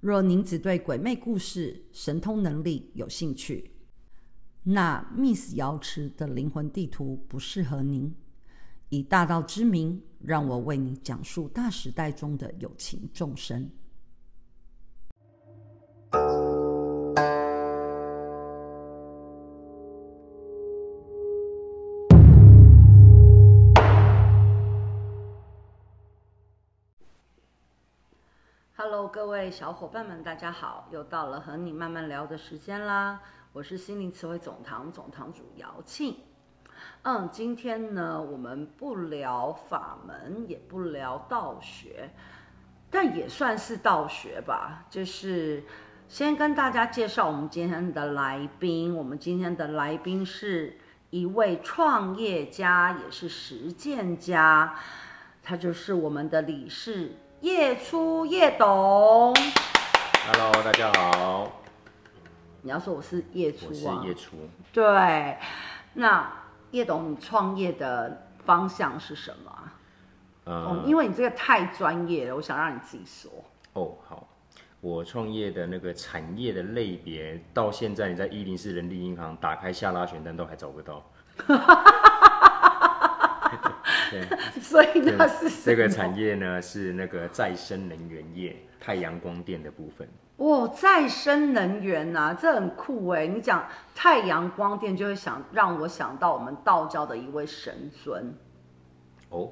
若您只对鬼魅故事、神通能力有兴趣，那 Miss 瑶池的灵魂地图不适合您。以大道之名，让我为你讲述大时代中的有情众生。各位小伙伴们，大家好！又到了和你慢慢聊的时间啦。我是心灵词汇总堂总堂主姚庆。嗯，今天呢，我们不聊法门，也不聊道学，但也算是道学吧。就是先跟大家介绍我们今天的来宾。我们今天的来宾是一位创业家，也是实践家，他就是我们的理事。叶初叶董，Hello，大家好。你要说我是叶初啊？我是叶初。对，那叶董，你创业的方向是什么？嗯、哦，因为你这个太专业了，我想让你自己说。哦，好，我创业的那个产业的类别，到现在你在一零四人力银行打开下拉选单都还找不到。对，所以那是这个产业呢，是那个再生能源业，太阳光电的部分。哇，再生能源呐、啊，这很酷哎！你讲太阳光电，就会想让我想到我们道教的一位神尊。哦，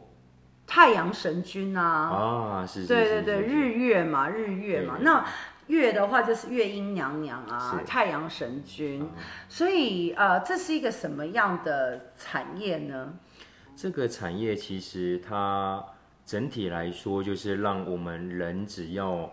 太阳神君啊！啊，是，是，对对对，日月嘛，日月嘛。那月的话就是月阴娘娘啊，太阳神君。嗯、所以呃，这是一个什么样的产业呢？这个产业其实它整体来说，就是让我们人只要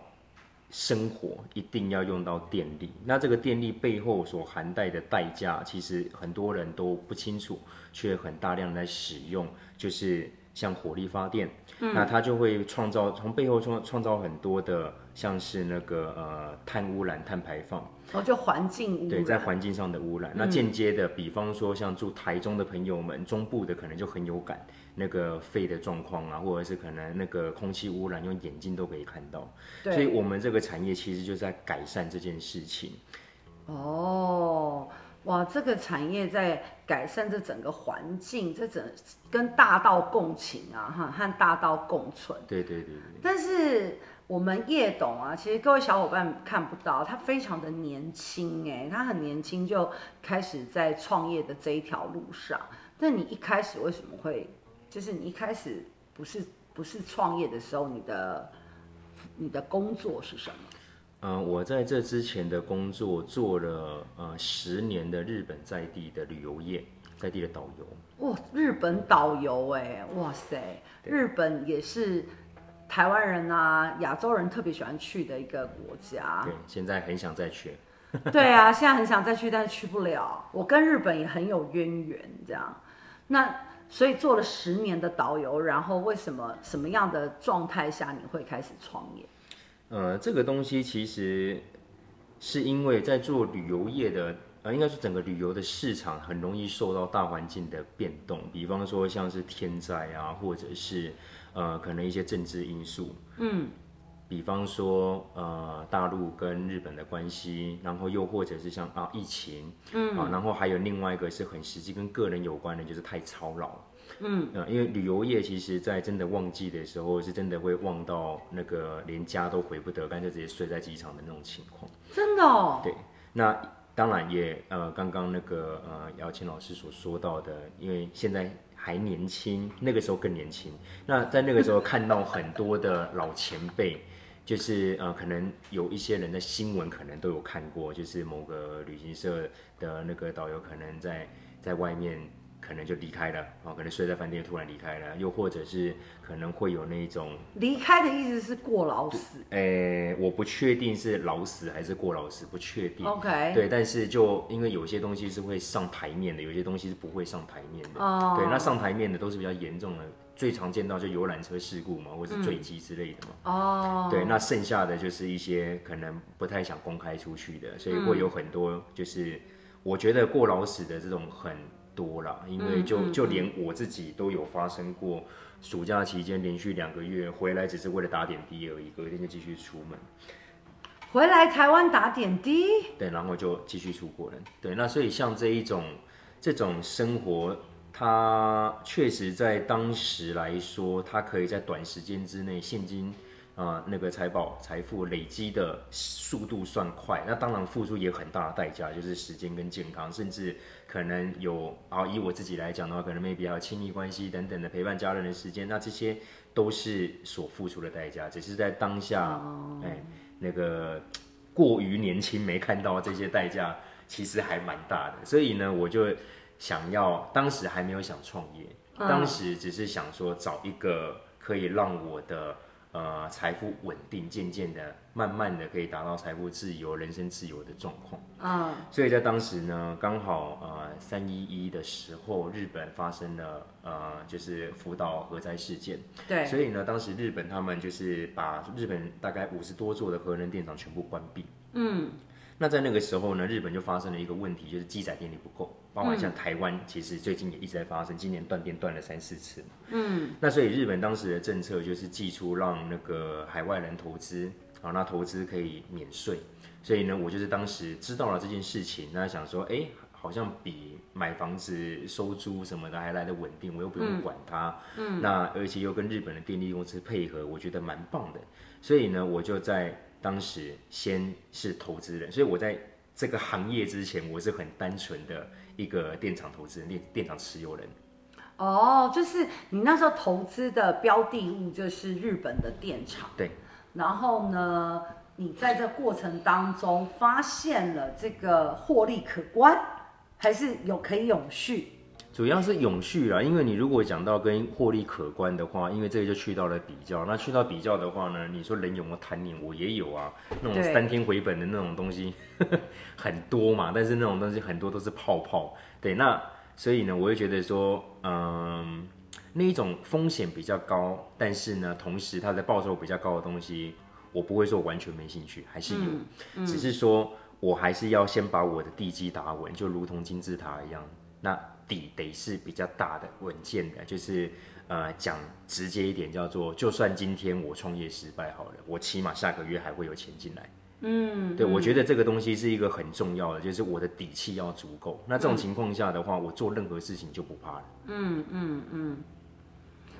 生活一定要用到电力。那这个电力背后所含带的代价，其实很多人都不清楚，却很大量来使用，就是像火力发电。嗯、那它就会创造从背后创创造很多的，像是那个呃碳污染、碳排放。哦，就环境污染。对，在环境上的污染。嗯、那间接的，比方说像住台中的朋友们，中部的可能就很有感，那个肺的状况啊，或者是可能那个空气污染，用眼睛都可以看到。所以，我们这个产业其实就在改善这件事情。哦，哇，这个产业在改善这整个环境，这整跟大道共情啊，哈，和大道共存。对对对对。但是。我们叶董啊，其实各位小伙伴看不到，他非常的年轻哎，他很年轻就开始在创业的这一条路上。但你一开始为什么会，就是你一开始不是不是创业的时候，你的你的工作是什么？嗯、呃，我在这之前的工作做了呃十年的日本在地的旅游业，在地的导游。哇，日本导游哎，哇塞，日本也是。台湾人啊，亚洲人特别喜欢去的一个国家。对，现在很想再去。对啊，现在很想再去，但是去不了。我跟日本也很有渊源，这样。那所以做了十年的导游，然后为什么什么样的状态下你会开始创业？呃，这个东西其实是因为在做旅游业的，呃，应该说整个旅游的市场很容易受到大环境的变动，比方说像是天灾啊，或者是。呃，可能一些政治因素，嗯，比方说呃，大陆跟日本的关系，然后又或者是像啊疫情，嗯啊，然后还有另外一个是很实际跟个人有关的，就是太操劳，嗯，呃，因为旅游业其实在真的旺季的时候，是真的会旺到那个连家都回不得，干脆直接睡在机场的那种情况，真的哦，对，那当然也呃，刚刚那个呃瑶沁老师所说到的，因为现在。还年轻，那个时候更年轻。那在那个时候看到很多的老前辈，就是呃，可能有一些人的新闻可能都有看过，就是某个旅行社的那个导游可能在在外面可能就离开了哦，可能睡在饭店突然离开了，又或者是可能会有那种离开的意思是过劳死，诶、欸，我不确定是劳死还是过劳死，不确定。OK，对，但是就因为有些东西是会上台面的，有些东西是不会上台面的。哦、oh.，对，那上台面的都是比较严重的，最常见到就游览车事故嘛，或是坠机之类的嘛。哦、嗯，对，那剩下的就是一些可能不太想公开出去的，所以会有很多就是我觉得过劳死的这种很。多了，因为就就连我自己都有发生过，暑假期间连续两个月回来只是为了打点滴而已，隔天就继续出门，回来台湾打点滴，对，然后就继续出国了，对，那所以像这一种这种生活，它确实在当时来说，它可以在短时间之内现金。啊、呃，那个财宝财富累积的速度算快，那当然付出也有很大的代价，就是时间跟健康，甚至可能有啊，以我自己来讲的话，可能 maybe 还有亲密关系等等的陪伴家人的时间，那这些都是所付出的代价，只是在当下，哎、欸，那个过于年轻没看到这些代价，其实还蛮大的，所以呢，我就想要，当时还没有想创业，当时只是想说找一个可以让我的。呃，财富稳定，渐渐的、慢慢的可以达到财富自由、人生自由的状况。啊，所以在当时呢，刚好呃三一一的时候，日本发生了呃就是福岛核灾事件。对。所以呢，当时日本他们就是把日本大概五十多座的核能电厂全部关闭。嗯。那在那个时候呢，日本就发生了一个问题，就是机载电力不够。包括像台湾，其实最近也一直在发生，今年断电断了三四次。嗯，那所以日本当时的政策就是寄出让那个海外人投资，啊，那投资可以免税。所以呢，我就是当时知道了这件事情，那想说，哎、欸，好像比买房子收租什么的还来得稳定，我又不用管它。嗯，那而且又跟日本的电力公司配合，我觉得蛮棒的。所以呢，我就在当时先是投资人，所以我在这个行业之前，我是很单纯的。一个电厂投资人，电电厂持有人。哦，就是你那时候投资的标的物就是日本的电厂。对。然后呢，你在这过程当中发现了这个获利可观，还是有可以永续？主要是永续啦，因为你如果讲到跟获利可观的话，因为这个就去到了比较。那去到比较的话呢，你说人有没有贪念？我也有啊，那种三天回本的那种东西很多嘛，但是那种东西很多都是泡泡。对，那所以呢，我会觉得说，嗯，那一种风险比较高，但是呢，同时它的报酬比较高的东西，我不会说完全没兴趣，还是有，嗯嗯、只是说我还是要先把我的地基打稳，就如同金字塔一样，那。底得是比较大的、稳健的，就是呃讲直接一点，叫做就算今天我创业失败好了，我起码下个月还会有钱进来。嗯，对嗯，我觉得这个东西是一个很重要的，就是我的底气要足够。那这种情况下的话，嗯，我做任何事情就不怕了。嗯嗯嗯。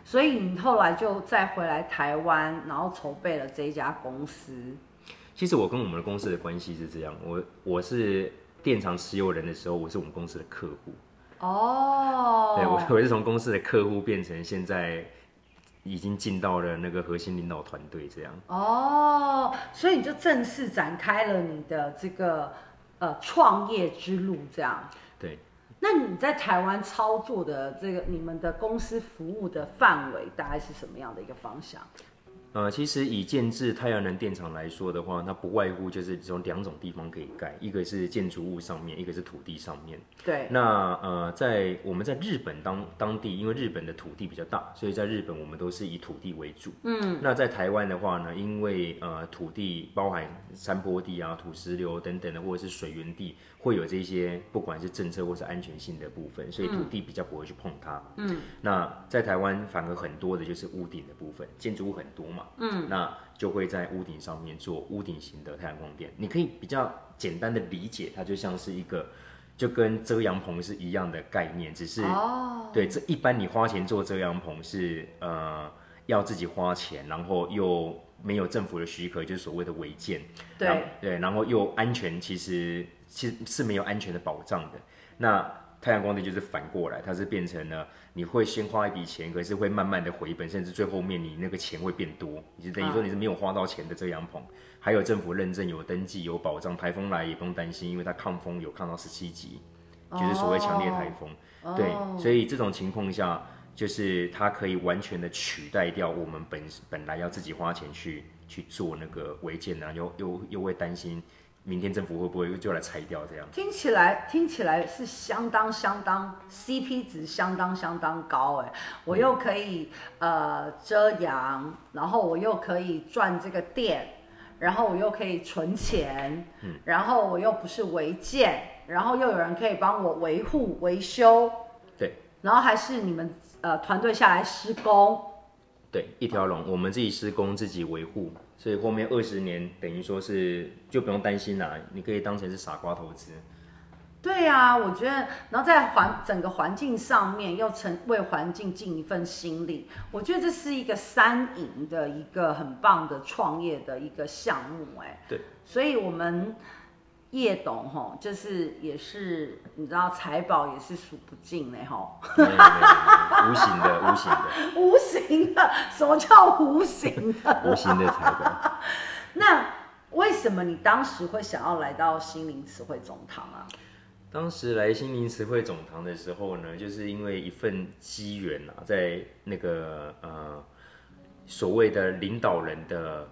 所以你后来就再回来台湾，然后筹备了这一家公司。其实我跟我们的公司的关系是这样，我我是电厂持有人的时候，我是我们公司的客户。哦、oh.，对，我 我是从公司的客户变成现在已经进到了那个核心领导团队这样。哦、oh,，所以你就正式展开了你的这个呃创业之路这样。对。那你在台湾操作的这个你们的公司服务的范围大概是什么样的一个方向？呃，其实以建置太阳能电厂来说的话，它不外乎就是从两种地方可以盖，一个是建筑物上面，一个是土地上面。对。那呃，在我们在日本当当地，因为日本的土地比较大，所以在日本我们都是以土地为主。嗯。那在台湾的话呢，因为呃土地包含山坡地啊、土石流等等的，或者是水源地，会有这些不管是政策或是安全性的部分，所以土地比较不会去碰它。嗯。那在台湾反而很多的就是屋顶的部分，建筑物很多嘛。嗯，那就会在屋顶上面做屋顶型的太阳光电。你可以比较简单的理解，它就像是一个，就跟遮阳棚是一样的概念，只是哦，对，这一般你花钱做遮阳棚是呃要自己花钱，然后又没有政府的许可，就是所谓的违建，对。对，然后又安全，其实其实是没有安全的保障的。那太阳光电就是反过来，它是变成了你会先花一笔钱，可是会慢慢的回本，甚至最后面你那个钱会变多，你就等于说你是没有花到钱的遮阳棚，还有政府认证、有登记、有保障，台风来也不用担心，因为它抗风有抗到十七级，就是所谓强烈台风。对，所以这种情况下，就是它可以完全的取代掉我们本本来要自己花钱去去做那个违建啊，又又又会担心。明天政府会不会就来拆掉这样？听起来听起来是相当相当 CP 值相当相当高哎，我又可以、嗯、呃遮阳，然后我又可以赚这个电，然后我又可以存钱，嗯，然后我又不是违建，然后又有人可以帮我维护维修，对，然后还是你们呃团队下来施工，对，一条龙，我们自己施工自己维护。所以后面二十年等于说是就不用担心啦，你可以当成是傻瓜投资。对呀、啊，我觉得，然后在环整个环境上面又成为环境尽一份心力，我觉得这是一个三赢的一个很棒的创业的一个项目哎。对，所以我们。叶董吼，就是也是你知道财宝也是数不尽的吼，无形的 无形的无形的，什么叫无形的？无形的财宝。那为什么你当时会想要来到心灵词汇总堂啊？当时来心灵词汇总堂的时候呢，就是因为一份机缘啊，在那个呃所谓的领导人的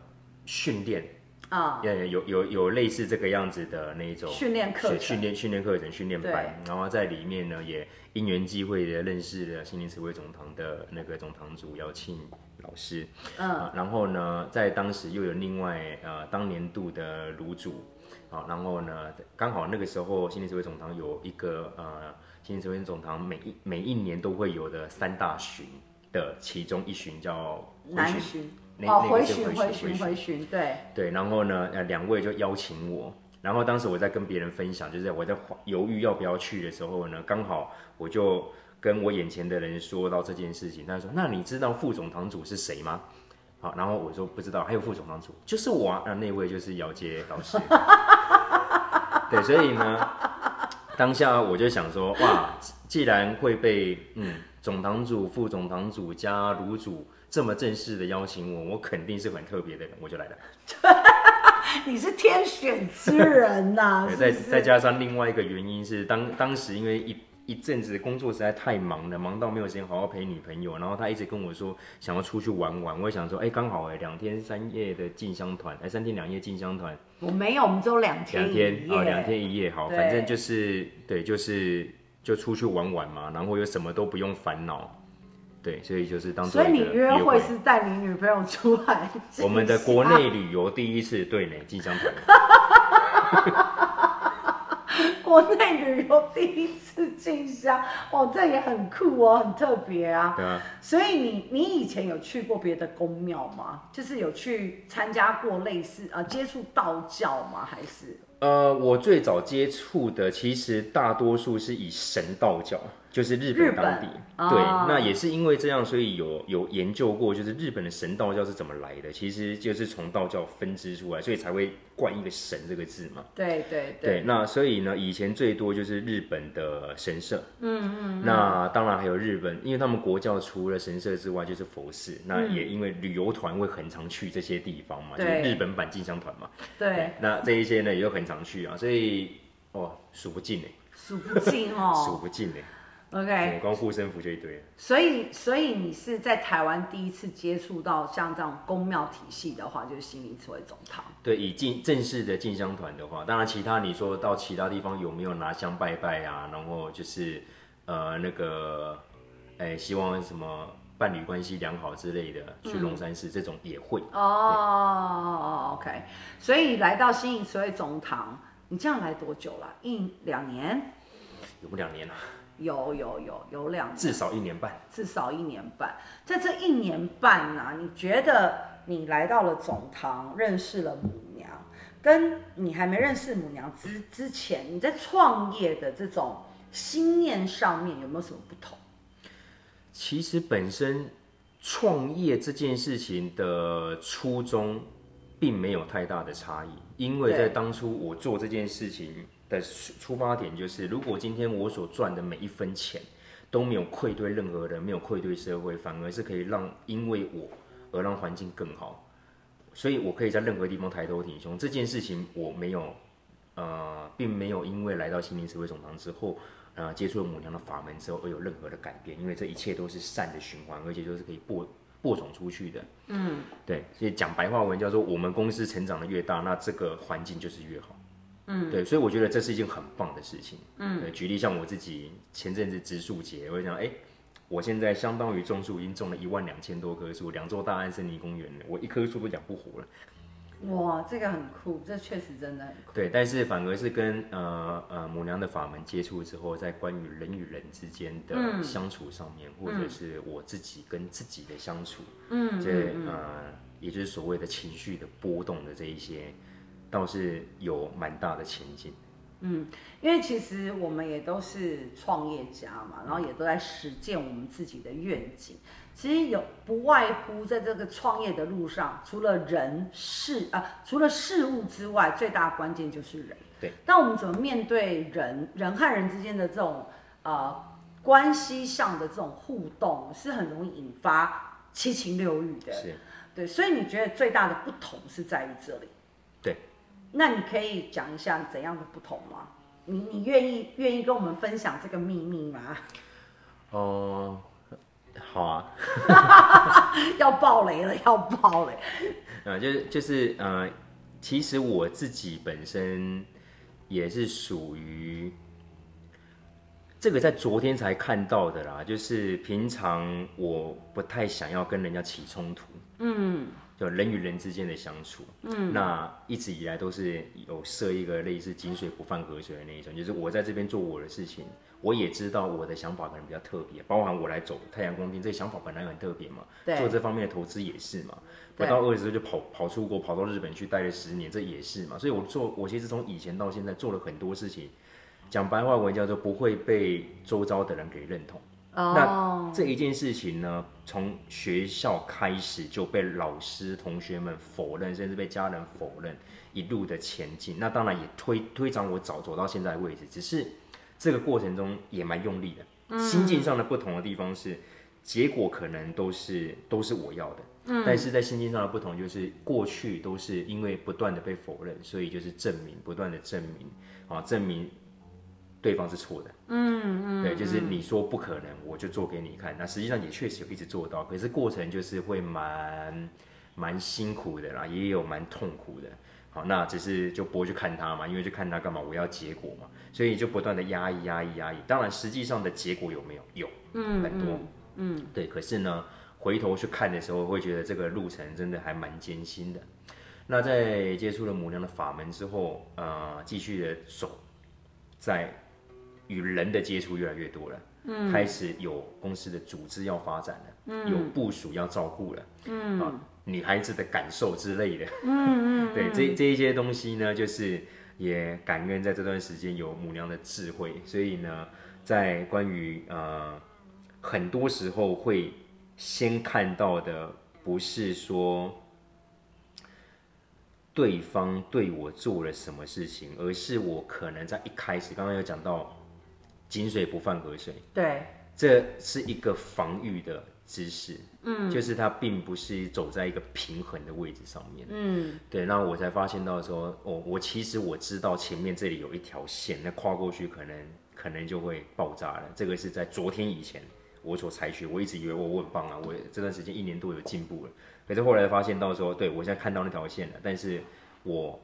训练。啊，有有有有类似这个样子的那一种训练课程、训练训练课程、训练班，然后在里面呢，也因缘际会的认识了心灵词汇总堂的那个总堂主姚庆老师，嗯、啊，然后呢，在当时又有另外呃当年度的炉主，啊，然后呢，刚好那个时候心灵词汇总堂有一个呃心灵词汇总堂每一每一年都会有的三大巡的其中一巡叫南巡。哦，回巡回巡回巡，对对，然后呢，呃，两位就邀请我，然后当时我在跟别人分享，就是我在犹豫要不要去的时候呢，刚好我就跟我眼前的人说到这件事情，他说：“那你知道副总堂主是谁吗？”好，然后我说不知道，还有副总堂主就是我啊，那那位就是姚杰老师。对，所以呢，当下我就想说，哇，既然会被嗯总堂主、副总堂主加炉主。这么正式的邀请我，我肯定是很特别的人，我就来了。你是天选之人呐、啊！再再加上另外一个原因是，当当时因为一一阵子工作实在太忙了，忙到没有时间好好陪女朋友，然后他一直跟我说想要出去玩玩，我也想说，哎，刚好哎，两天三夜的进香团，哎，三天两夜进香团。我没有，我们只有两天。两天啊，两天一夜，好，反正就是对，就是就出去玩玩嘛，然后又什么都不用烦恼。对，所以就是当做。所以你约会是带你女朋友出来？我们的国内旅游第一次对呢，进香团。国内旅游第一次进香，哦，这也很酷哦，很特别啊。对啊。所以你你以前有去过别的宫庙吗？就是有去参加过类似呃接触道教吗？还是？呃，我最早接触的其实大多数是以神道教。就是日本当地，对，那也是因为这样，所以有有研究过，就是日本的神道教是怎么来的，其实就是从道教分支出来，所以才会冠一个神这个字嘛。对对对，对。那所以呢，以前最多就是日本的神社，嗯嗯，嗯。那当然还有日本，因为他们国教除了神社之外就是佛寺，嗯、那也因为旅游团会很常去这些地方嘛，就是日本版进香团嘛。对，对。那这一些呢，也就很常去啊，所以哦，数不尽呢，数不尽哦，数不尽呢。OK，光护身符就一堆。所以，所以你是在台湾第一次接触到像这种宫庙体系的话，就是心灵词汇总堂。对，以进正式的进香团的话，当然其他你说到其他地方有没有拿香拜拜啊？然后就是呃那个，哎，希望什么伴侣关系良好之类的，去龙山寺这种也会。哦、oh，OK。所以来到心灵词汇总堂，你这样来多久了？一两年？有不两年了。有有有有两年，至少一年半，至少一年半。在这一年半呢、啊，你觉得你来到了总堂，认识了母娘，跟你还没认识母娘之之前，你在创业的这种心念上面有没有什么不同？其实本身创业这件事情的初衷，并没有太大的差异，因为在当初我做这件事情。的出发点就是，如果今天我所赚的每一分钱都没有愧对任何人，没有愧对社会，反而是可以让因为我而让环境更好，所以我可以在任何地方抬头挺胸。这件事情我没有呃并没有因为来到心灵慈惠总堂之后，呃，接触了母娘的法门之后而有任何的改变，因为这一切都是善的循环，而且就是可以播播种出去的。嗯，对，所以讲白话文叫做我们公司成长的越大，那这个环境就是越好。嗯，对，所以我觉得这是一件很棒的事情。嗯，对，举例像我自己前阵子植树节，我就想，哎，我现在相当于种树已经种了一万两千多棵树，两座大安森林公园了，我一棵树都养不活了。哇，这个很酷，这确实真的很酷。对，但是反而是跟呃呃母娘的法门接触之后，在关于人与人之间的相处上面，嗯、或者是我自己跟自己的相处，嗯，这呃，也就是所谓的情绪的波动的这一些。倒是有蛮大的前景，嗯，因为其实我们也都是创业家嘛，然后也都在实践我们自己的愿景。其实有不外乎在这个创业的路上，除了人事啊、呃，除了事物之外，最大的关键就是人。对，那我们怎么面对人人和人之间的这种呃关系上的这种互动，是很容易引发七情六欲的。是，对，所以你觉得最大的不同是在于这里？对。那你可以讲一下怎样的不同吗？你你愿意愿意跟我们分享这个秘密吗？哦、呃，好啊，要爆雷了，要爆雷。呃，就是就是呃，其实我自己本身也是属于这个，在昨天才看到的啦。就是平常我不太想要跟人家起冲突。嗯。就人与人之间的相处，嗯，那一直以来都是有设一个类似井水不犯河水的那一种，就是我在这边做我的事情，我也知道我的想法可能比较特别，包含我来走太阳宫殿，这个想法本来很特别嘛，对，做这方面的投资也是嘛，不到二十岁就跑跑出国，跑到日本去待了十年，这也是嘛，所以我做我其实从以前到现在做了很多事情，讲白话文叫做不会被周遭的人给认同。Oh. 那这一件事情呢，从学校开始就被老师、同学们否认，甚至被家人否认，一路的前进。那当然也推推长我早走到现在的位置，只是这个过程中也蛮用力的。Mm. 心境上的不同的地方是，结果可能都是都是我要的，mm. 但是在心境上的不同就是，过去都是因为不断的被否认，所以就是证明，不断的证明啊，证明。对方是错的，嗯嗯，对，就是你说不可能，我就做给你看。那实际上也确实有一直做到，可是过程就是会蛮蛮辛苦的啦，也有蛮痛苦的。好，那只是就不会去看他嘛，因为去看他干嘛？我要结果嘛，所以就不断的压抑压抑压抑。当然，实际上的结果有没有？有，嗯，很多，嗯，对。可是呢，回头去看的时候，会觉得这个路程真的还蛮艰辛的。那在接触了母娘的法门之后，呃，继续的走在。与人的接触越来越多了，嗯，开始有公司的组织要发展了，嗯，有部署要照顾了，嗯，啊，女孩子的感受之类的，嗯嗯，对，这这一些东西呢，就是也感恩在这段时间有母娘的智慧，所以呢，在关于呃，很多时候会先看到的不是说对方对我做了什么事情，而是我可能在一开始刚刚有讲到。井水不犯河水，对，这是一个防御的姿势，嗯，就是它并不是走在一个平衡的位置上面，嗯，对，那我才发现到说，哦，我其实我知道前面这里有一条线，那跨过去可能可能就会爆炸了。这个是在昨天以前我所采取，我一直以为我我很棒啊，我这段时间一年多有进步了，可是后来发现到说，对，我现在看到那条线了，但是我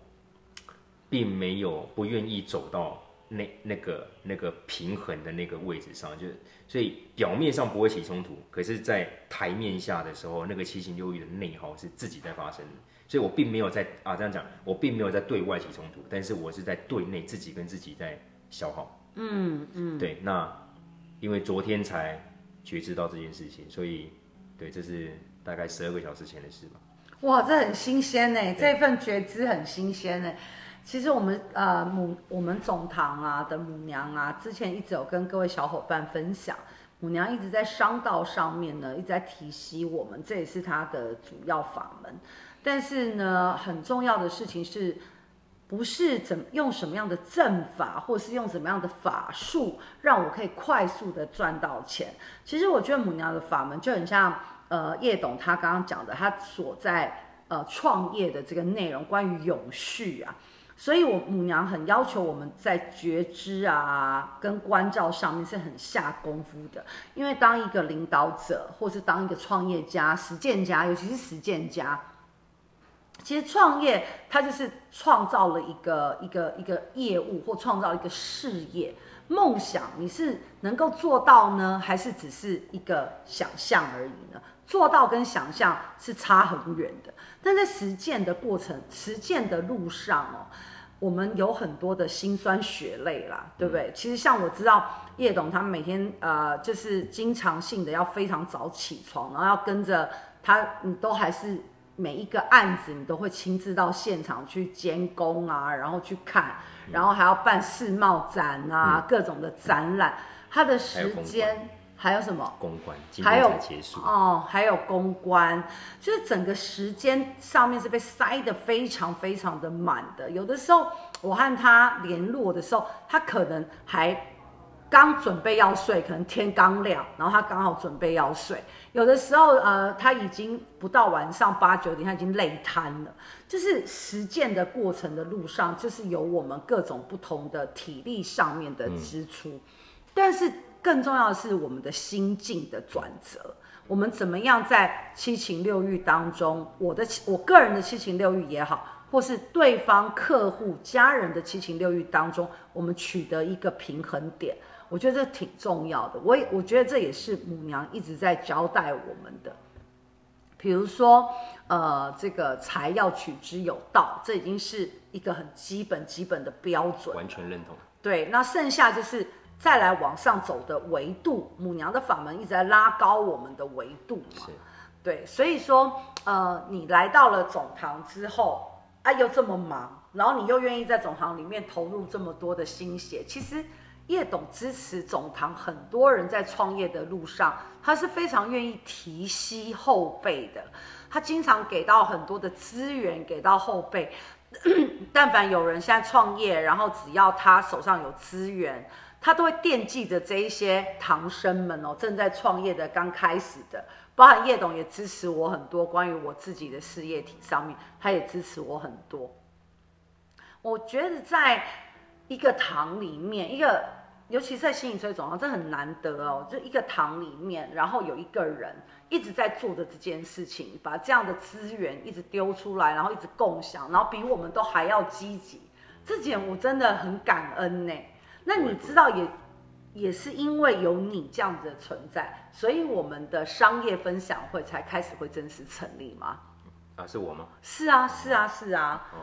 并没有不愿意走到。那那个那个平衡的那个位置上，就所以表面上不会起冲突，可是，在台面下的时候，那个七情六欲的内耗是自己在发生的。所以我并没有在啊这样讲，我并没有在对外起冲突，但是我是在对内自己跟自己在消耗。嗯嗯，对。那因为昨天才觉知到这件事情，所以对，这是大概十二个小时前的事吧。哇，这很新鲜呢，这份觉知很新鲜呢。其实我们呃母我们总堂啊的母娘啊，之前一直有跟各位小伙伴分享，母娘一直在商道上面呢，一直在提醒我们，这也是她的主要法门。但是呢，很重要的事情是，不是怎用什么样的阵法，或是用什么样的法术，让我可以快速的赚到钱。其实我觉得母娘的法门就很像呃叶董他刚刚讲的，他所在呃创业的这个内容，关于永续啊。所以我母娘很要求我们在觉知啊跟关照上面是很下功夫的，因为当一个领导者或是当一个创业家、实践家，尤其是实践家。其实创业，它就是创造了一个一个一个业务，或创造一个事业。梦想你是能够做到呢，还是只是一个想象而已呢？做到跟想象是差很远的。但在实践的过程、实践的路上哦，我们有很多的辛酸血泪啦，对不对？其实像我知道叶董他每天呃，就是经常性的要非常早起床，然后要跟着他，你都还是。每一个案子，你都会亲自到现场去监工啊，然后去看，然后还要办世贸展啊，嗯、各种的展览。他的时间还有什么？公关，还有结束哦，还有公关，就是整个时间上面是被塞得非常非常的满的。有的时候我和他联络的时候，他可能还。刚准备要睡，可能天刚亮，然后他刚好准备要睡。有的时候，呃，他已经不到晚上八九点，他已经累瘫了。就是实践的过程的路上，就是有我们各种不同的体力上面的支出，嗯、但是更重要的是我们的心境的转折。我们怎么样在七情六欲当中，我的我个人的七情六欲也好，或是对方客户家人的七情六欲当中，我们取得一个平衡点。我觉得这挺重要的，我也我觉得这也是母娘一直在交代我们的。比如说，呃，这个财要取之有道，这已经是一个很基本基本的标准，完全认同。对，那剩下就是再来往上走的维度，母娘的法门一直在拉高我们的维度嘛。是。对，所以说，呃，你来到了总堂之后，啊，又这么忙，然后你又愿意在总堂里面投入这么多的心血，其实。叶董支持总堂，很多人在创业的路上，他是非常愿意提携后辈的。他经常给到很多的资源给到后辈。但凡有人现在创业，然后只要他手上有资源，他都会惦记着这一些唐生们哦，正在创业的刚开始的。包含叶董也支持我很多关于我自己的事业体上面，他也支持我很多。我觉得在一个堂里面，一个。尤其是在心理催总堂，这很难得哦。就一个堂里面，然后有一个人一直在做的这件事情，把这样的资源一直丢出来，然后一直共享，然后比我们都还要积极。这点我真的很感恩呢。那你知道也，也也是因为有你这样子的存在，所以我们的商业分享会才开始会正式成立吗？啊，是我吗？是啊，是啊，是啊。哦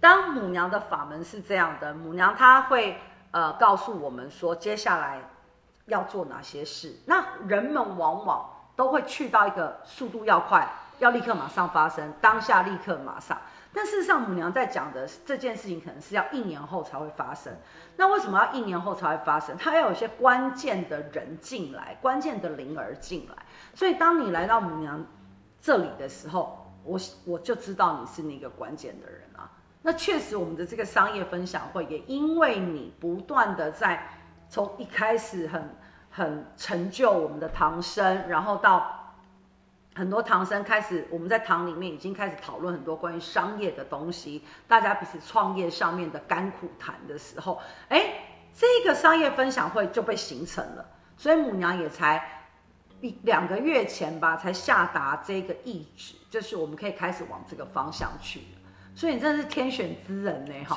当母娘的法门是这样的，母娘她会。呃，告诉我们说接下来要做哪些事。那人们往往都会去到一个速度要快，要立刻马上发生，当下立刻马上。但事实上，母娘在讲的这件事情，可能是要一年后才会发生。那为什么要一年后才会发生？它要有些关键的人进来，关键的灵儿进来。所以，当你来到母娘这里的时候，我我就知道你是那个关键的人啊。那确实，我们的这个商业分享会也因为你不断的在从一开始很很成就我们的唐僧，然后到很多唐僧开始，我们在堂里面已经开始讨论很多关于商业的东西，大家彼此创业上面的甘苦谈的时候，哎，这个商业分享会就被形成了，所以母娘也才一两个月前吧，才下达这个意志，就是我们可以开始往这个方向去。所以你真的是天选之人呢，哈！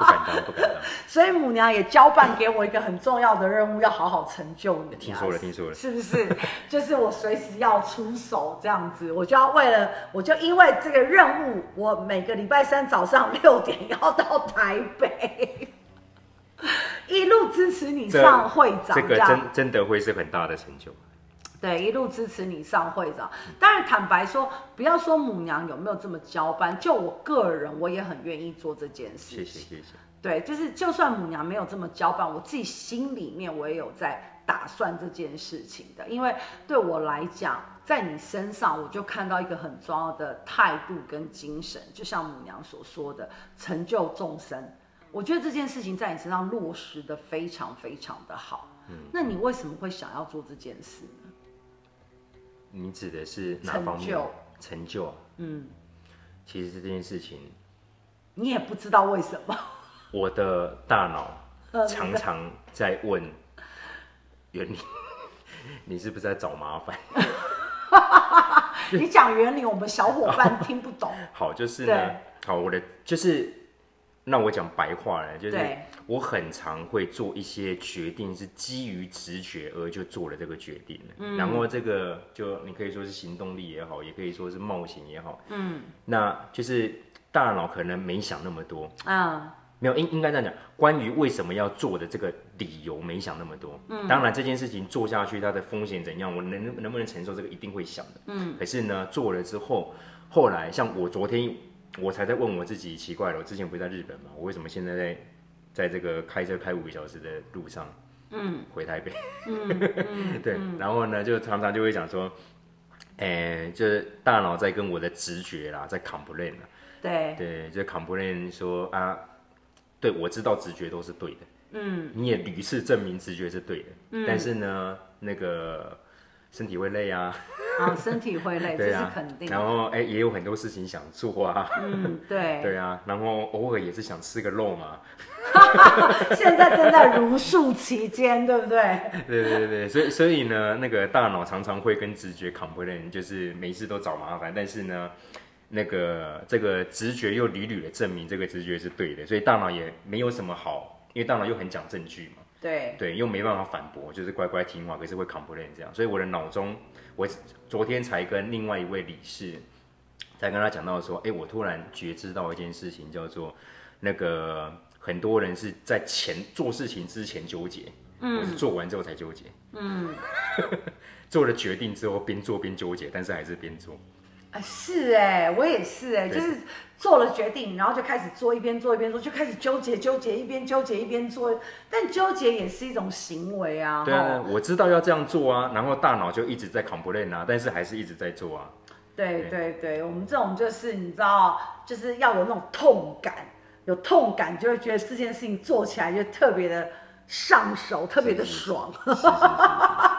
不敢当，不敢当。所以母娘也交办给我一个很重要的任务，要好好成就你。听说了，听说了，是不是？就是我随时要出手这样子，我就要为了，我就因为这个任务，我每个礼拜三早上六点要到台北，一路支持你上会长，这，这个真真的会是很大的成就。对，一路支持你上会长。当然，坦白说，不要说母娘有没有这么交班，就我个人，我也很愿意做这件事情。谢谢谢谢。对，就是就算母娘没有这么交班，我自己心里面我也有在打算这件事情的。因为对我来讲，在你身上我就看到一个很重要的态度跟精神，就像母娘所说的，成就众生。我觉得这件事情在你身上落实的非常非常的好。嗯，那你为什么会想要做这件事呢？你指的是哪方面？成就，成就啊。嗯，其实这件事情，你也不知道为什么。我的大脑常常在问原理，你是不是在找麻烦？你讲原理，我们小伙伴听不懂。好，就是呢，好，我的就是，那我讲白话呢，就是对我很常会做一些决定，是基于直觉而就做了这个决定。嗯，然后这个就你可以说是行动力也好，也可以说是冒险也好。嗯，那就是大脑可能没想那么多。啊。没有，应应该这样讲。关于为什么要做的这个理由，没想那么多。嗯，当然这件事情做下去，它的风险怎样，我能能不能承受这个，一定会想的。嗯，可是呢，做了之后，后来像我昨天，我才在问我自己，奇怪了，我之前不是在日本嘛，我为什么现在在在这个开车开五个小时的路上，嗯，回台北？嗯，嗯对，然后呢，就常常就会讲说，哎，就是大脑在跟我的直觉啦，在 complain 啦。对对，就 complain 说啊。对，我知道直觉都是对的，嗯，你也屡次证明直觉是对的，嗯，但是呢，那个身体会累啊，啊，身体会累，这是肯定。然后哎，也有很多事情想做啊，嗯，对，对啊，然后偶尔也是想吃个肉嘛，现在正在如数期间，对不对？对对对对，所以所以呢，那个大脑常常会跟直觉 complain，就是每次都找麻烦，但是呢。那个这个直觉又屡屡的证明这个直觉是对的，所以大脑也没有什么好，因为大脑又很讲证据嘛。对对，又没办法反驳，就是乖乖听话，可是会 complain 这样。所以我的脑中，我昨天才跟另外一位理事，才跟他讲到说，哎，我突然觉知到一件事情，叫做那个很多人是在前做事情之前纠结，嗯，我是做完之后才纠结，嗯，做了决定之后边做边纠结，但是还是边做。是哎，我也是哎，就是做了决定，然后就开始做，一边做一边做，就开始纠结纠结，一边纠结一边做。但纠结也是一种行为啊。对啊，我知道要这样做啊，然后大脑就一直在 complain 啊，但是还是一直在做啊。对对对，我们这种就是你知道，就是要有那种痛感，有痛感就会觉得这件事情做起来就特别的上手，特别的爽。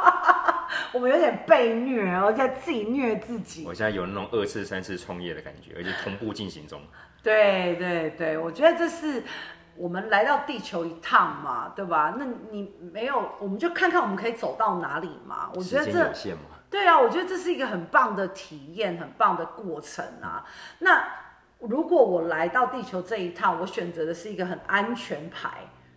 我们有点被虐，然后在自己虐自己。我现在有那种二次、三次创业的感觉，而且同步进行中。对对对，我觉得这是我们来到地球一趟嘛，对吧？那你没有，我们就看看我们可以走到哪里嘛。我觉得这，对啊，我觉得这是一个很棒的体验，很棒的过程啊。那如果我来到地球这一趟，我选择的是一个很安全牌，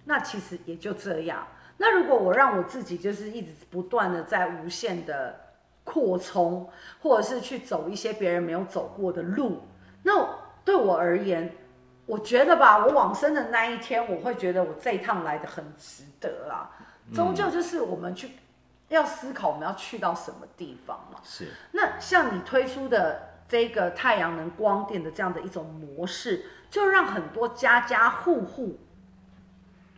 那其实也就这样。那如果我让我自己就是一直不断的在无限的扩充，或者是去走一些别人没有走过的路，那对我而言，我觉得吧，我往生的那一天，我会觉得我这一趟来的很值得啊。终究就是我们去要思考我们要去到什么地方嘛。是。那像你推出的这个太阳能光电的这样的一种模式，就让很多家家户户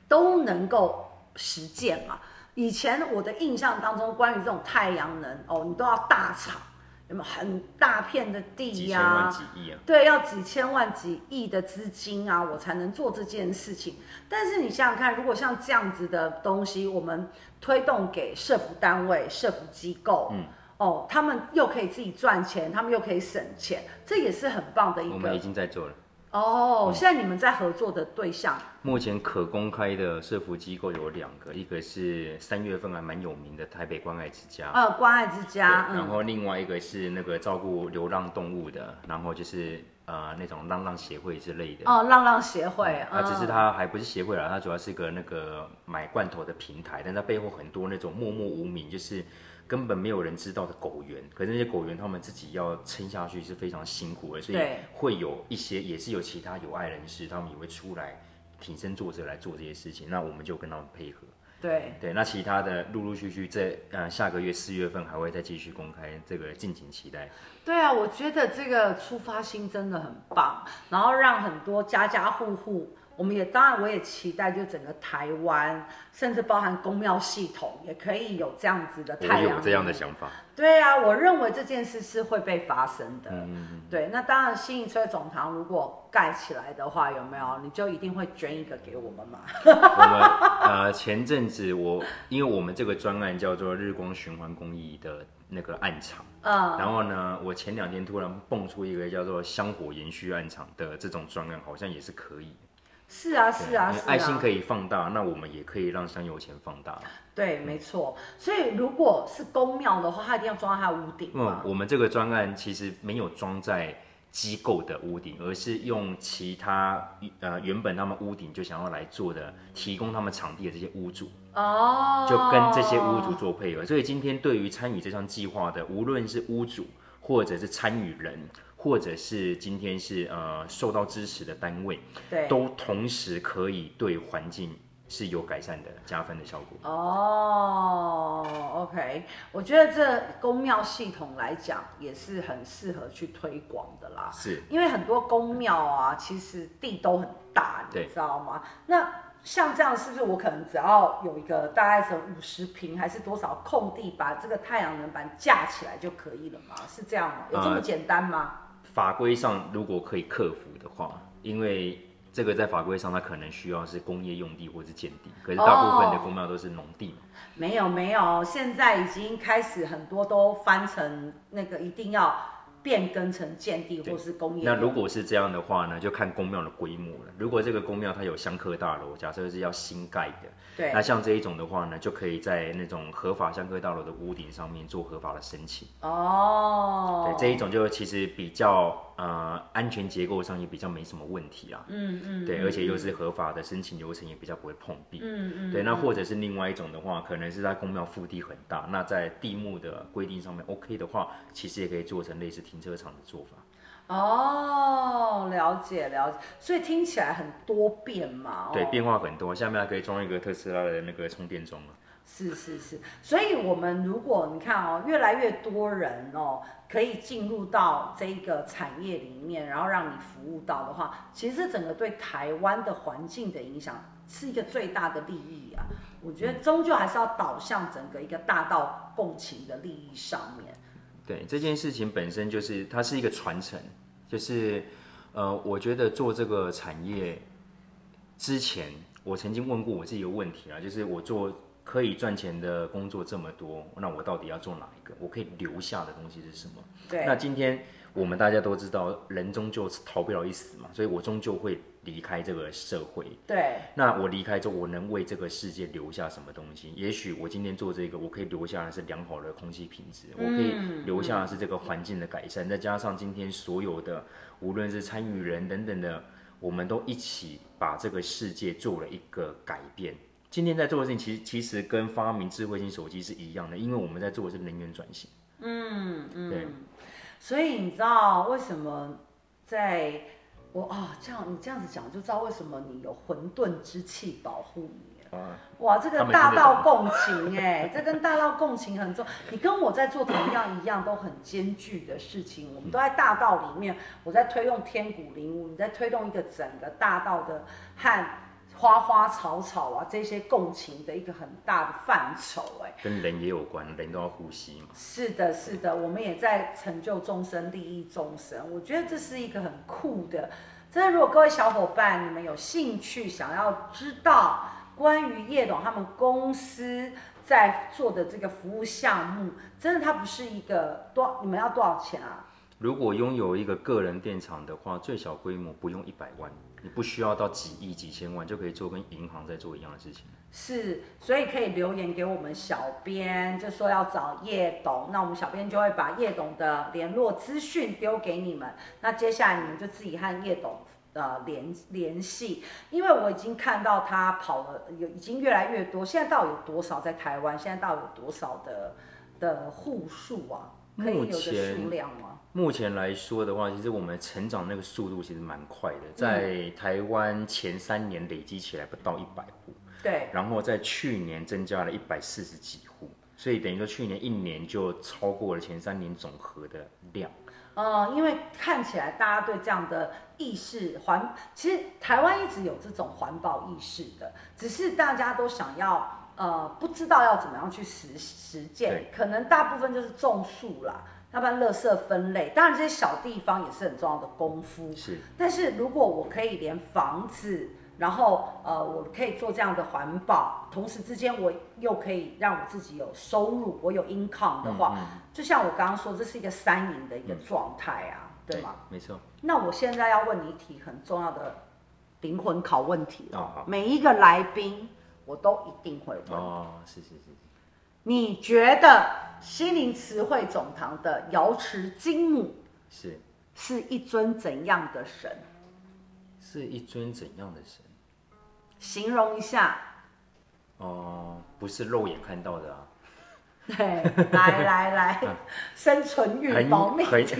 都能够。实践嘛，以前我的印象当中，关于这种太阳能哦，你都要大厂，有没有很大片的地呀？几千万、几亿啊？对，要几千万、几亿的资金啊，我才能做这件事情。但是你想想看，如果像这样子的东西，我们推动给社服单位、社服机构，嗯，哦，他们又可以自己赚钱，他们又可以省钱，这也是很棒的一个。我们已经在做了。哦，现在你们在合作的对象，嗯、目前可公开的社服机构有两个，一个是三月份还蛮有名的台北关爱之家，呃，关爱之家，然后另外一个是那个照顾流浪动物的，然后就是呃那种浪浪协会之类的。哦，浪浪协会，啊、嗯，只是它还不是协会啦，它主要是一个那个买罐头的平台，但它背后很多那种默默无名，就是。根本没有人知道的狗源，可是那些狗源他们自己要撑下去是非常辛苦的，所以会有一些也是有其他有爱人士，他们也会出来挺身作则来做这些事情，那我们就跟他们配合。对对，那其他的陆陆续续在呃下个月四月份还会再继续公开，这个敬请期待。对啊，我觉得这个出发心真的很棒，然后让很多家家户户我们也当然我也期待，就整个台湾，甚至包含公庙系统，也可以有这样子的太阳。我有这样的想法。对啊，我认为这件事是会被发生的。嗯嗯对，那当然新一村总堂如果盖起来的话，有没有？你就一定会捐一个给我们嘛？我们呃前阵子我因为我们这个专案叫做日光循环公益的。那个暗场，嗯，然后呢，我前两天突然蹦出一个叫做香火延续暗场的这种专案，好像也是可以。是啊，是啊，是啊。爱心可以放大，那我们也可以让香油钱放大。对，没错。所以如果是公庙的话，它一定要装在屋顶。嗯，我们这个专案其实没有装在。机构的屋顶，而是用其他呃原本他们屋顶就想要来做的，提供他们场地的这些屋主哦，就跟这些屋主做配合。所以今天对于参与这项计划的，无论是屋主，或者是参与人，或者是今天是呃受到支持的单位，对，都同时可以对环境。是有改善的，加分的效果哦。Oh, OK，我觉得这公庙系统来讲也是很适合去推广的啦。是，因为很多公庙啊，其实地都很大，你知道吗？那像这样，是不是我可能只要有一个大概是五十平还是多少空地，把这个太阳能板架起来就可以了吗？是这样吗？有这么简单吗？呃，法规上如果可以克服的话，因为。这个在法规上，它可能需要是工业用地或是建地，可是大部分的公庙都是农地嘛。哦，没有没有，现在已经开始很多都翻成那个一定要。变更成建地或是工业。那如果是这样的话呢，就看公庙的规模了。如果这个公庙它有香客大楼，假设是要新盖的，对，那像这一种的话呢，就可以在那种合法香客大楼的屋顶上面做合法的申请。哦，对，这一种就其实比较呃安全结构上也比较没什么问题啊。嗯嗯。对，而且又是合法的申请流程，也比较不会碰壁。嗯嗯。对，那或者是另外一种的话，可能是在公庙腹地很大，那在地目的规定上面 OK 的话，其实也可以做成类似。停车场的做法哦，了解了解，所以听起来很多变嘛。哦、对，变化很多。下面还可以装一个特斯拉的那个充电桩了。是是是，所以我们如果你看哦，越来越多人哦，可以进入到这个产业里面，然后让你服务到的话，其实整个对台湾的环境的影响是一个最大的利益啊。我觉得终究还是要导向整个一个大道共情的利益上面。对这件事情本身就是它是一个传承，就是呃，我觉得做这个产业之前，我曾经问过我自己一个问题啊，就是我做可以赚钱的工作这么多，那我到底要做哪一个？我可以留下的东西是什么？对，那今天我们大家都知道，人终究逃不了一死嘛，所以我终究会。离开这个社会，对，那我离开之后，我能为这个世界留下什么东西？也许我今天做这个，我可以留下的是良好的空气品质，嗯、我可以留下的是这个环境的改善，嗯、再加上今天所有的，无论是参与人等等的，我们都一起把这个世界做了一个改变。今天在做的事情，其实其实跟发明智慧型手机是一样的，因为我们在做的是能源转型。嗯嗯，对，所以你知道为什么在？我啊、哦，这样你这样子讲，就知道为什么你有混沌之气保护你。啊、哇，这个大道共情 哎，这跟大道共情很重。你跟我在做同样一样都很艰巨的事情，我们都在大道里面，我在推动天鼓灵物，你在推动一个整个大道的和花花草草啊这些共情的一个很大的范畴哎。跟人也有关，人都要呼吸嘛。是的，是的，我们也在成就众生，利益众生。我觉得这是一个很酷的。真的，如果各位小伙伴你们有兴趣，想要知道关于叶董他们公司在做的这个服务项目，真的它不是一个多，你们要多少钱啊？如果拥有一个个人电厂的话，最小规模不用一百万，你不需要到几亿、几千万就可以做跟银行在做一样的事情。是，所以可以留言给我们小编，就说要找叶董，那我们小编就会把叶董的联络资讯丢给你们。那接下来你们就自己和叶董呃联联系，因为我已经看到他跑了有已经越来越多，现在到底有多少在台湾？现在到底有多少的的户数啊？可以有个数量吗？目前来说的话，其实我们成长那个速度其实蛮快的，在台湾前三年累积起来不到一百户。对，然后在去年增加了一百四十几户，所以等于说去年一年就超过了前三年总和的量。呃，因为看起来大家对这样的意识环，其实台湾一直有这种环保意识的，只是大家都想要呃不知道要怎么样去实实践，可能大部分就是种树啦，要不然垃圾分类，当然这些小地方也是很重要的功夫。是，但是如果我可以连房子。然后，呃，我可以做这样的环保，同时之间我又可以让我自己有收入，我有 income 的话，嗯嗯、就像我刚刚说，这是一个三赢的一个状态啊，嗯、对吗？对，没错。那我现在要问你一题很重要的灵魂拷问题哦，每一个来宾我都一定会问。哦，是是是。你觉得心灵词汇总堂的瑶池金母是是一尊怎样的神？是一尊怎样的神？形容一下，哦、呃，不是肉眼看到的啊。对，来来来，生存欲、保命很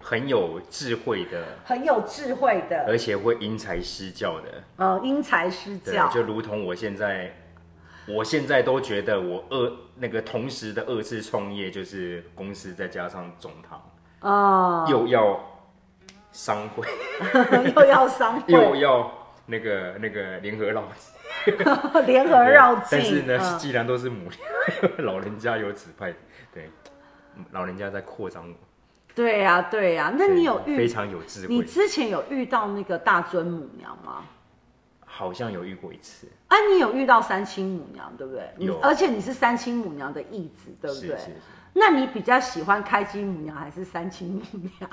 很有智慧的，很有智慧的，而且会因材施教的。哦，因材施教，就如同我现在，我现在都觉得我二那个同时的二次创业，就是公司再加上总堂，哦，又要。商会又要商会 又要那个那个联合绕境，联合绕境。但是呢，嗯、既然都是母老人家有指派，对，老人家在扩张我。对呀、啊，对呀、啊。那你有遇非常有智慧？你之前有遇到那个大尊母娘吗？好像有遇过一次。啊，你有遇到三清母娘，对不对？有。而且你是三清母娘的义子，对不对？是是是。那你比较喜欢开基母娘还是三清母娘？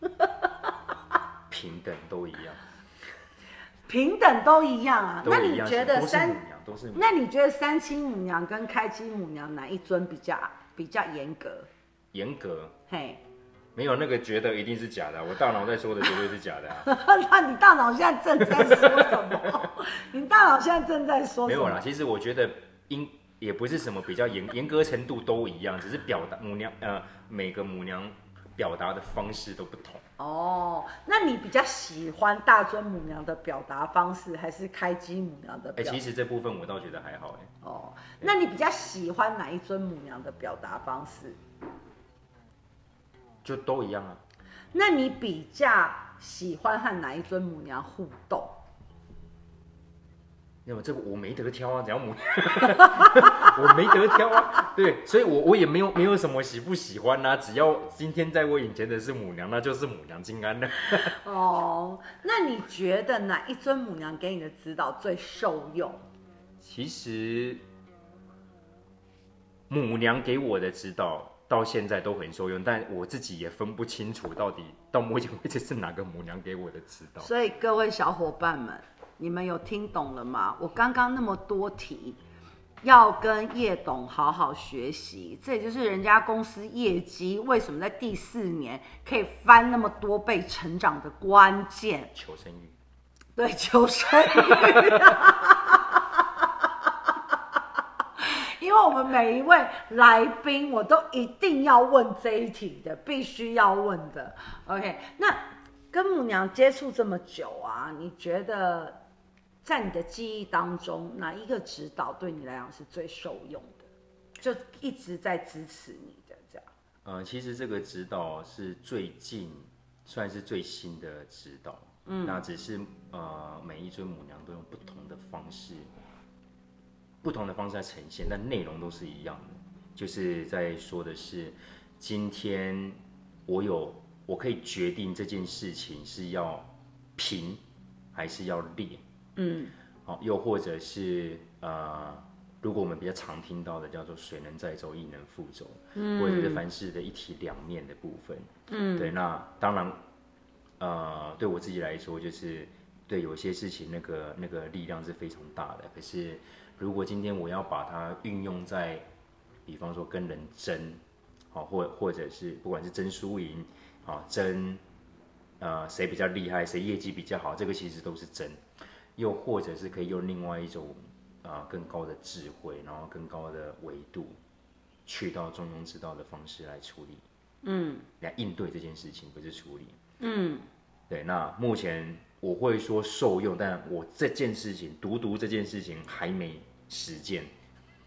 平等都一样，平等都一样啊。那你觉得三，那你觉得三清母娘跟开基母娘哪一尊比较比较严格？严格？嘿，没有那个觉得一定是假的，我大脑在说的绝对是假的啊。那你大脑现在正在说什么？你大脑现在正在说什么？没有啦，其实我觉得应也不是什么比较严严格程度都一样，只是表达母娘呃每个母娘表达的方式都不同。哦，那你比较喜欢大尊母娘的表达方式，还是开基母娘的表？哎、欸，其实这部分我倒觉得还好哎。哦，那你比较喜欢哪一尊母娘的表达方式？就都一样啊。那你比较喜欢和哪一尊母娘互动？那么这个我没得挑啊，只要母娘，我没得挑啊。对，所以我我也没有没有什么喜不喜欢啊，只要今天在我眼前的是母娘，那就是母娘金安的。哦，那你觉得哪一尊母娘给你的指导最受用？其实母娘给我的指导到现在都很受用，但我自己也分不清楚到底到目前为止是哪个母娘给我的指导。所以各位小伙伴们。你们有听懂了吗？我刚刚那么多题，要跟叶董好好学习，这也就是人家公司业绩为什么在第四年可以翻那么多倍成长的关键。求生欲，对，求生欲。因为我们每一位来宾，我都一定要问这一题的，必须要问的。OK，那跟母娘接触这么久啊，你觉得？在你的记忆当中，哪一个指导对你来讲是最受用的？就一直在支持你的这样。呃，其实这个指导是最近算是最新的指导。嗯，那只是呃，每一尊母娘都用不同的方式，不同的方式在呈现，但内容都是一样的。就是在说的是，今天我有，我可以决定这件事情是要平还是要裂。嗯，好，又或者是呃，如果我们比较常听到的叫做“水能载舟，亦能覆舟”，嗯，或者是凡事的一体两面的部分，嗯，对，那当然，呃，对我自己来说，就是对有些事情那个那个力量是非常大的。可是，如果今天我要把它运用在，比方说跟人争，好，或或者是不管是争输赢，啊，争，呃，谁比较厉害，谁业绩比较好，这个其实都是争。又或者是可以用另外一种啊、呃、更高的智慧，然后更高的维度，去到中庸之道的方式来处理，嗯，来应对这件事情，不是处理，嗯，对。那目前我会说受用，但我这件事情，独独这件事情还没实践，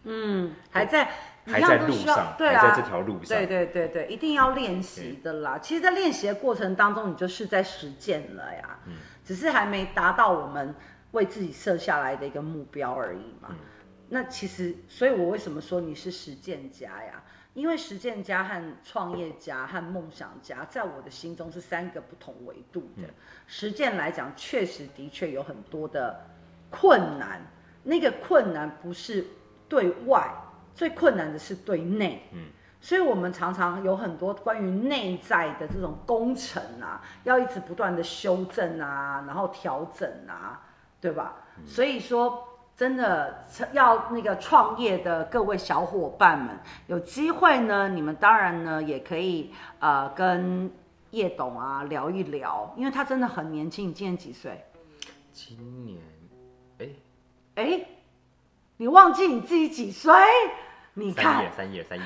嗯，还在，还在路上，对啊，还在这条路上，对对对对，一定要练习的啦。其实，在练习的过程当中，你就是在实践了呀，嗯，只是还没达到我们为自己设下来的一个目标而已嘛。嗯，那其实，所以我为什么说你是实践家呀？因为实践家和创业家和梦想家，在我的心中是三个不同维度的。实践来讲，确实的确有很多的困难，那个困难不是对外，最困难的是对内。嗯，所以我们常常有很多关于内在的这种工程啊，要一直不断的修正啊，然后调整啊，对吧？所以说。真的要那个创业的各位小伙伴们，有机会呢，你们当然呢也可以呃跟叶董啊聊一聊，因为他真的很年轻。你今年几岁？今年，哎哎，你忘记你自己几岁？你看，三叶三叶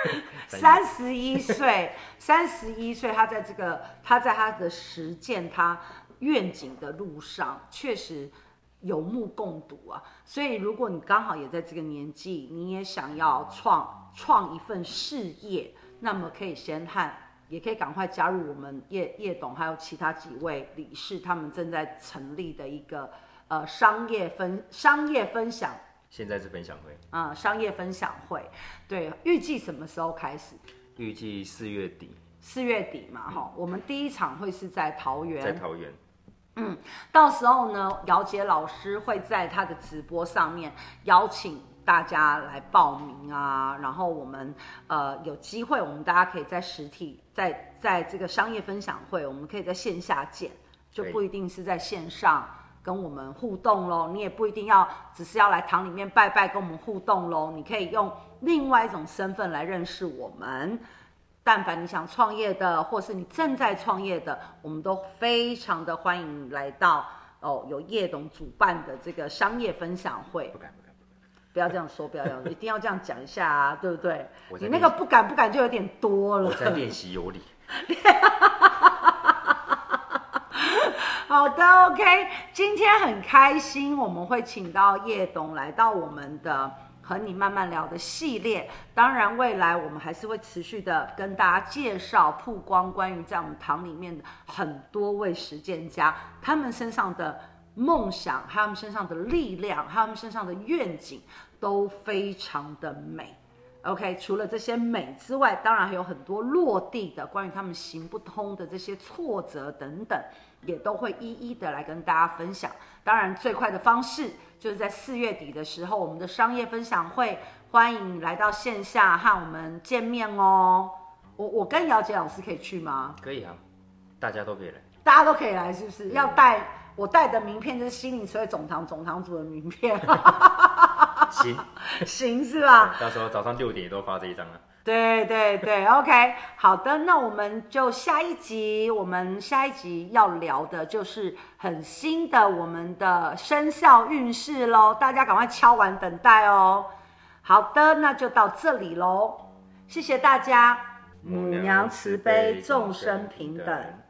三十一岁，三十一岁，他在这个他在他的实践他愿景的路上，确实。有目共睹啊，所以如果你刚好也在这个年纪，你也想要创创一份事业，那么可以先和，也可以赶快加入我们叶叶董还有其他几位理事，他们正在成立的一个呃商业分商业分享，现在是分享会。啊、呃，商业分享会，对，预计什么时候开始？预计四月底，四月底嘛，哈、嗯，我们第一场会是在桃园，在桃园。嗯，到时候呢，姚杰老师会在他的直播上面邀请大家来报名啊，然后我们呃有机会，我们大家可以在实体，在在这个商业分享会，我们可以在线下见，就不一定是在线上跟我们互动喽。你也不一定要只是要来堂里面拜拜跟我们互动喽，你可以用另外一种身份来认识我们。但凡你想创业的，或是你正在创业的，我们都非常的欢迎来到哦，由叶董主办的这个商业分享会。不敢不敢不敢，不要这样说，不要这样，一定要这样讲一下啊，对不对？你那个不敢不敢就有点多了。我在练习有理。好的，OK，今天很开心，我们会请到叶董来到我们的。和你慢慢聊的系列，当然未来我们还是会持续的跟大家介绍、曝光关于在我们堂里面的很多位实践家，他们身上的梦想，他们身上的力量，他们身上的愿景，都非常的美。OK，除了这些美之外，当然还有很多落地的关于他们行不通的这些挫折等等，也都会一一的来跟大家分享。当然，最快的方式就是在四月底的时候，我们的商业分享会，欢迎来到线下和我们见面哦。我我跟姚杰老师可以去吗？可以啊，大家都可以来。大家都可以来，是不是？要带我带的名片就是心灵词汇总堂总堂主的名片。行 行是吧？到时候早上六点也都发这一张啊。对对对，OK，好的，那我们就下一集，我们下一集要聊的就是很新的我们的生肖运势喽，大家赶快敲完等待哦。好的，那就到这里喽，谢谢大家。母娘慈悲，众生平等。